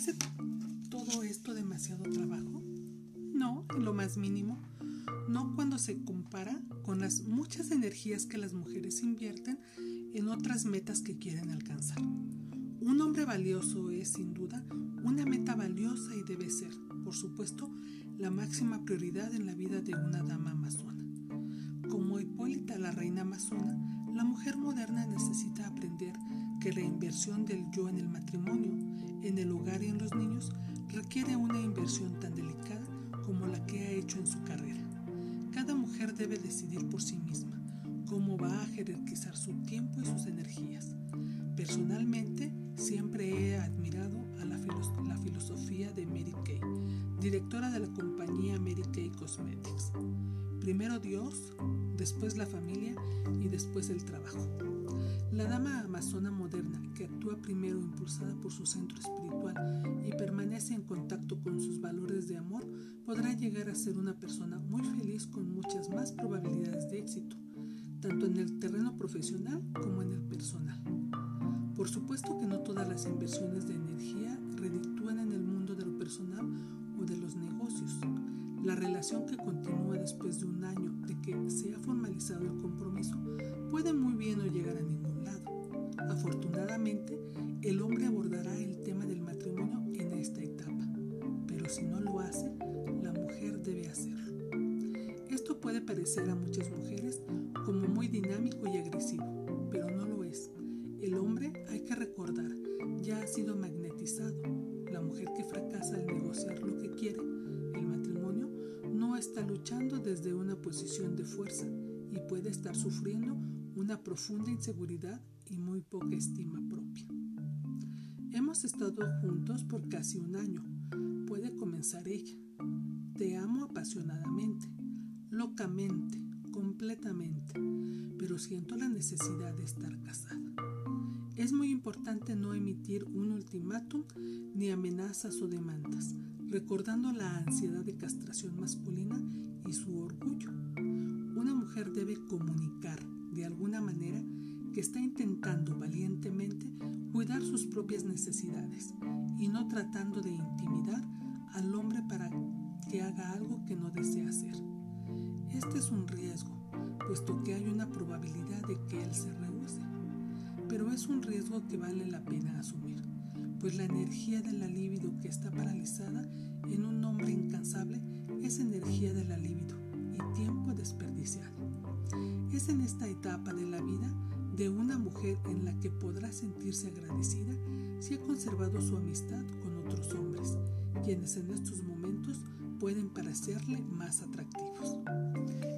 parece todo esto demasiado trabajo? No, en lo más mínimo. No cuando se compara con las muchas energías que las mujeres invierten en otras metas que quieren alcanzar. Un hombre valioso es, sin duda, una meta valiosa y debe ser, por supuesto, la máxima prioridad en la vida de una dama amazona. Como Hipólita, la reina amazona, la mujer moderna necesita aprender que la inversión del yo en el matrimonio, en el hogar y en los niños requiere una inversión tan delicada como la que ha hecho en su carrera. Cada mujer debe decidir por sí misma cómo va a jerarquizar su tiempo y sus energías. Personalmente, siempre he admirado a la, la filosofía de Mary Kay, directora de la compañía Mary Kay Cosmetics. Primero Dios, después la familia y después el trabajo. La dama amazona moderna, que actúa primero impulsada por su centro espiritual y permanece en contacto con sus valores de amor, podrá llegar a ser una persona muy feliz con muchas más probabilidades de éxito tanto en el terreno profesional como en el personal. Por supuesto que no todas las inversiones de energía reditúan en el mundo de lo personal o de los negocios. La relación que continúa después de un año de que se ha formalizado el compromiso puede muy bien no llegar a ningún lado. Afortunadamente, el hombre abordará el tema del matrimonio en esta etapa, pero si no lo hace, la mujer debe hacerlo. Esto puede parecer a muchas mujeres fuerza y puede estar sufriendo una profunda inseguridad y muy poca estima propia. Hemos estado juntos por casi un año. Puede comenzar ella. Te amo apasionadamente, locamente, completamente, pero siento la necesidad de estar casada. Es muy importante no emitir un ultimátum ni amenazas o demandas, recordando la ansiedad de castración masculina y su orgullo. Una mujer debe comunicar de alguna manera que está intentando valientemente cuidar sus propias necesidades y no tratando de intimidar al hombre para que haga algo que no desea hacer. Este es un riesgo, puesto que hay una probabilidad de que él se rehúse. Pero es un riesgo que vale la pena asumir, pues la energía de la libido que está paralizada en un hombre incansable es energía de la libido y tiempo desperdiciado. Es en esta etapa de la vida de una mujer en la que podrá sentirse agradecida si ha conservado su amistad con otros hombres, quienes en estos momentos pueden parecerle más atractivos.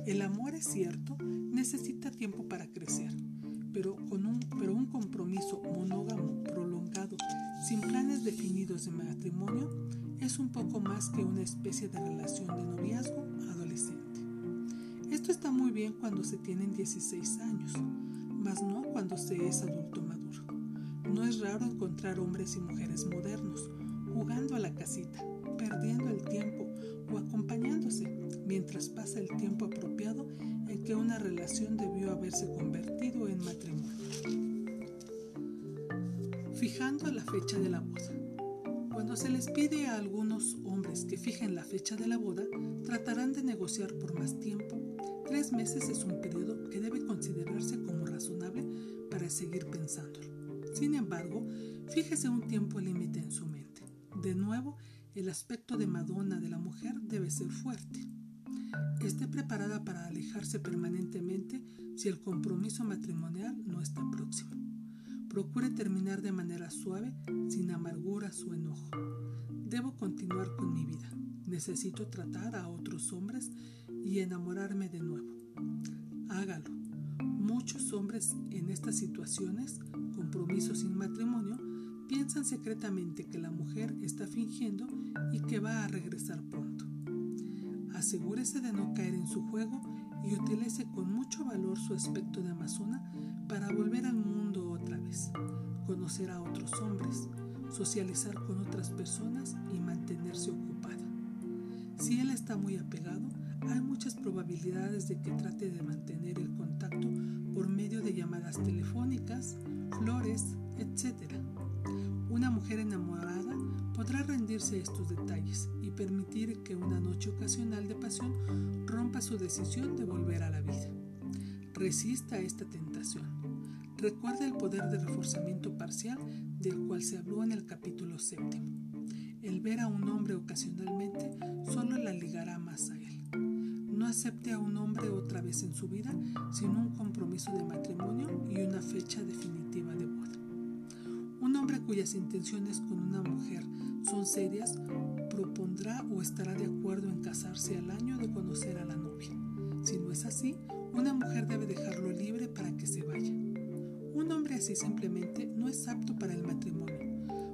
El amor es cierto, necesita tiempo para crecer, pero, con un, pero un compromiso monógamo prolongado, sin planes definidos de matrimonio, es un poco más que una especie de relación de noviazgo adolescente. Esto está muy bien cuando se tienen 16 años, mas no cuando se es adulto maduro. No es raro encontrar hombres y mujeres modernos jugando a la casita, perdiendo el tiempo o acompañándose mientras pasa el tiempo apropiado en que una relación debió haberse convertido en matrimonio. Fijando la fecha de la boda. Cuando se les pide a algunos hombres que fijen la fecha de la boda, tratarán de negociar por más tiempo. Tres meses es un periodo que debe considerarse como razonable para seguir pensándolo. Sin embargo, fíjese un tiempo límite en su mente. De nuevo, el aspecto de Madonna de la mujer debe ser fuerte. Esté preparada para alejarse permanentemente si el compromiso matrimonial no está próximo. Procure terminar de manera suave, sin amarguras o enojo. Debo continuar con mi vida. Necesito tratar a otros hombres y enamorarme de nuevo. Hágalo. Muchos hombres en estas situaciones, compromiso sin matrimonio, piensan secretamente que la mujer está fingiendo y que va a regresar pronto. Asegúrese de no caer en su juego y utilice con mucho valor su aspecto de amazona para volver al mundo otra vez, conocer a otros hombres, socializar con otras personas y mantenerse ocupada. Si él está muy apegado, hay muchas probabilidades de que trate de mantener el contacto por medio de llamadas telefónicas, flores, etc. Una mujer enamorada podrá rendirse a estos detalles y permitir que una noche ocasional de pasión rompa su decisión de volver a la vida. Resista esta tentación. Recuerda el poder de reforzamiento parcial del cual se habló en el capítulo séptimo. El ver a un hombre ocasionalmente solo la ligará más a él. No acepte a un hombre otra vez en su vida sin un compromiso de matrimonio y una fecha definitiva de boda. Hombre cuyas intenciones con una mujer son serias propondrá o estará de acuerdo en casarse al año de conocer a la novia. Si no es así, una mujer debe dejarlo libre para que se vaya. Un hombre así simplemente no es apto para el matrimonio,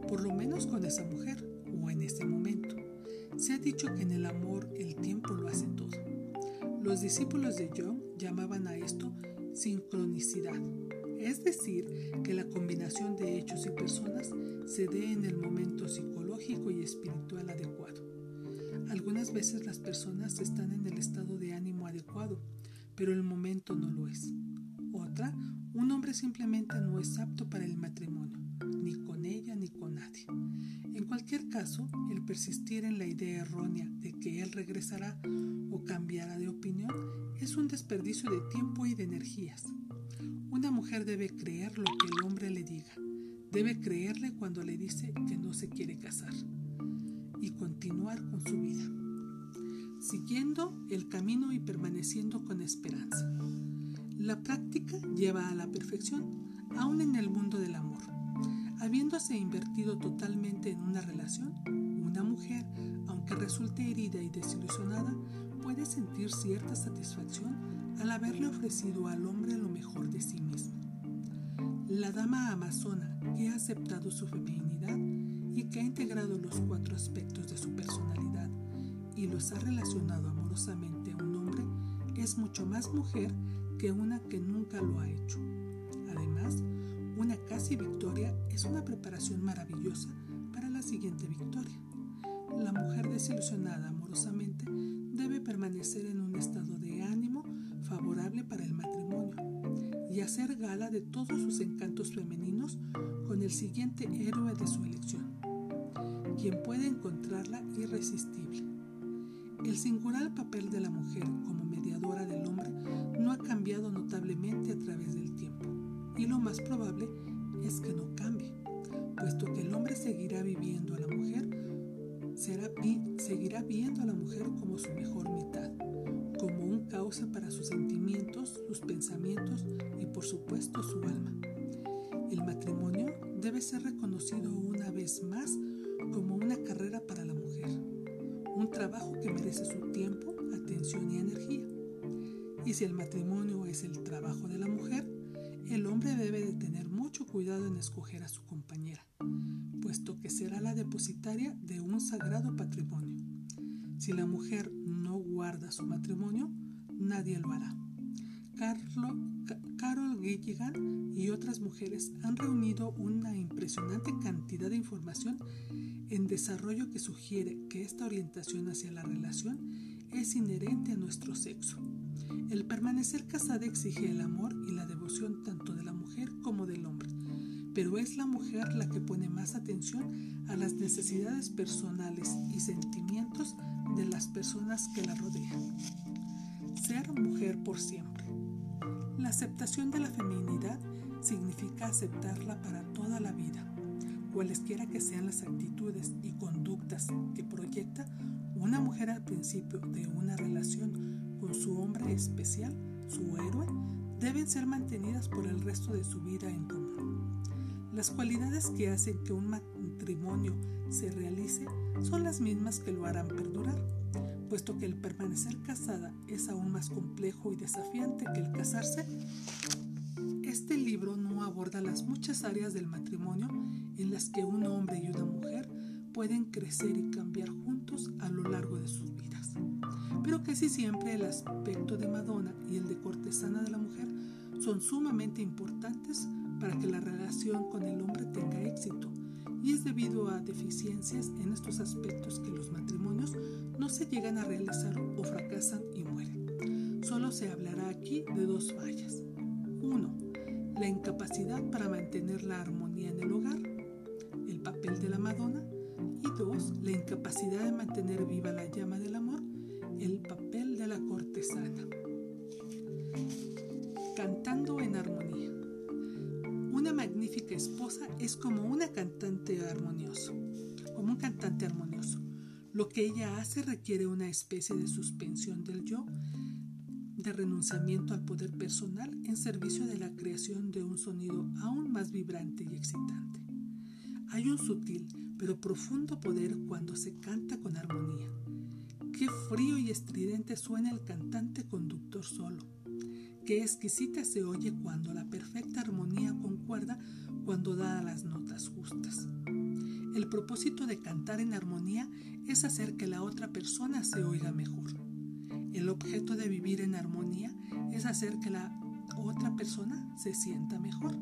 por lo menos con esa mujer o en ese momento. Se ha dicho que en el amor el tiempo lo hace todo. Los discípulos de John llamaban a esto sincronicidad, es decir, que la combinación de hechos y personas se dé en el momento psicológico y espiritual adecuado. Algunas veces las personas están en el estado de ánimo adecuado, pero el momento no lo es. Otra, un hombre simplemente no es apto para el matrimonio, ni con ella ni con nadie. En cualquier caso, el persistir en la idea errónea de que él regresará o cambiará de opinión es un desperdicio de tiempo y de energías. Una mujer debe creer lo que el hombre le diga, debe creerle cuando le dice que no se quiere casar y continuar con su vida siguiendo el camino y permaneciendo con esperanza. La práctica lleva a la perfección, aún en el mundo del amor. Habiéndose invertido totalmente en una relación, una mujer, aunque resulte herida y desilusionada, puede sentir cierta satisfacción al haberle ofrecido al hombre lo mejor de sí mismo. La dama amazona que ha aceptado su feminidad y que ha integrado los cuatro aspectos de su personalidad y los ha relacionado amorosamente a un hombre es mucho más mujer que una que nunca lo ha hecho. Además, una casi victoria es una preparación maravillosa para la siguiente victoria. La mujer desilusionada amorosamente debe permanecer en un estado de favorable para el matrimonio y hacer gala de todos sus encantos femeninos con el siguiente héroe de su elección, quien puede encontrarla irresistible. El singular papel de la mujer como mediadora del hombre no ha cambiado notablemente a través del tiempo y lo más probable es que no cambie, puesto que el hombre seguirá viviendo a la mujer, será, seguirá viendo a la mujer como su mejor mitad, como un causa para sus sentimientos, sus pensamientos y por supuesto su alma. El matrimonio debe ser reconocido una vez más como una carrera para la mujer un trabajo que merece su tiempo, atención y energía. Y si el matrimonio es el trabajo de la mujer, el hombre debe de tener mucho cuidado en escoger a su compañera, puesto que será la depositaria de un sagrado patrimonio. Si la mujer no guarda su matrimonio, nadie lo hará. Carol Gilligan y otras mujeres han reunido una impresionante cantidad de información en desarrollo que sugiere que esta orientación hacia la relación es inherente a nuestro sexo. El permanecer casada exige el amor y la devoción tanto de la mujer como del hombre, pero es la mujer la que pone más atención a las necesidades personales y sentimientos de las personas que la rodean. Ser mujer por siempre. La aceptación de la feminidad significa aceptarla para toda la vida cualesquiera que sean las actitudes y conductas que proyecta una mujer al principio de una relación con su hombre especial, su héroe, deben ser mantenidas por el resto de su vida en común. Las cualidades que hacen que un matrimonio se realice son las mismas que lo harán perdurar, puesto que el permanecer casada es aún más complejo y desafiante que el casarse. Este libro no aborda las muchas áreas del matrimonio en las que un hombre y una mujer pueden crecer y cambiar juntos a lo largo de sus vidas. Pero casi siempre el aspecto de Madonna y el de cortesana de la mujer son sumamente importantes para que la relación con el hombre tenga éxito y es debido a deficiencias en estos aspectos que los matrimonios no se llegan a realizar o fracasan y mueren. Solo se hablará aquí de dos fallas. Uno, la incapacidad para mantener la armonía en el hogar papel de la Madonna Y dos, la incapacidad de mantener viva la llama del amor, el papel de la cortesana. Cantando en armonía. Una magnífica esposa es como una cantante armonioso, como un cantante armonioso. Lo que ella hace requiere una especie de suspensión del yo, de renunciamiento al poder personal en servicio de la creación de un sonido aún más vibrante y excitante. Hay un sutil pero profundo poder cuando se canta con armonía. Qué frío y estridente suena el cantante conductor solo. Qué exquisita se oye cuando la perfecta armonía concuerda cuando da las notas justas. El propósito de cantar en armonía es hacer que la otra persona se oiga mejor. El objeto de vivir en armonía es hacer que la otra persona se sienta mejor.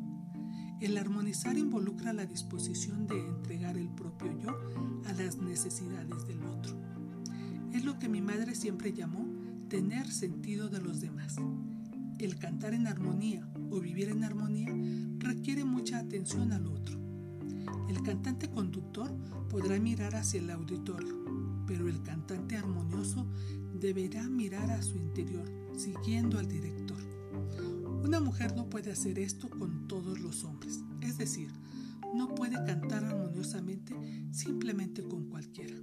El armonizar involucra la disposición de entregar el propio yo a las necesidades del otro. Es lo que mi madre siempre llamó tener sentido de los demás. El cantar en armonía o vivir en armonía requiere mucha atención al otro. El cantante conductor podrá mirar hacia el auditorio, pero el cantante armonioso deberá mirar a su interior, siguiendo al director. Una mujer no puede hacer esto con todos los hombres, es decir, no puede cantar armoniosamente simplemente con cualquiera.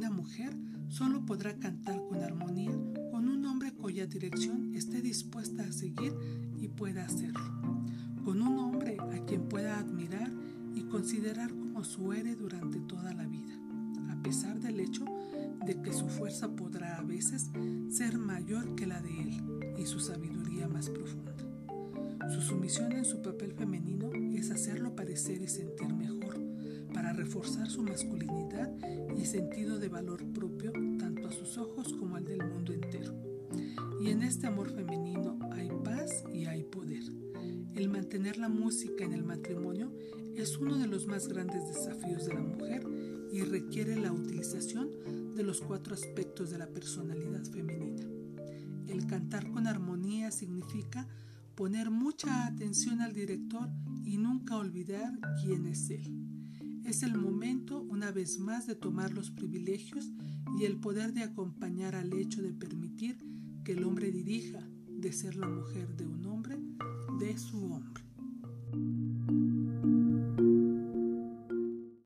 Una mujer solo podrá cantar con armonía con un hombre cuya dirección esté dispuesta a seguir y pueda hacerlo, con un hombre a quien pueda admirar y considerar como su héroe durante toda la vida, a pesar del hecho de que su fuerza podrá a veces ser mayor que la de él y su sabiduría más profunda. Su sumisión en su papel femenino es hacerlo parecer y sentir mejor, reforzar su masculinidad y sentido de valor propio tanto a sus ojos como al del mundo entero. Y en este amor femenino hay paz y hay poder. El mantener la música en el matrimonio es uno de los más grandes desafíos de la mujer y requiere la utilización de los cuatro aspectos de la personalidad femenina. El cantar con armonía significa poner mucha atención al director y nunca olvidar quién es él. Es el momento una vez más de tomar los privilegios y el poder de acompañar al hecho de permitir que el hombre dirija, de ser la mujer de un hombre, de su hombre.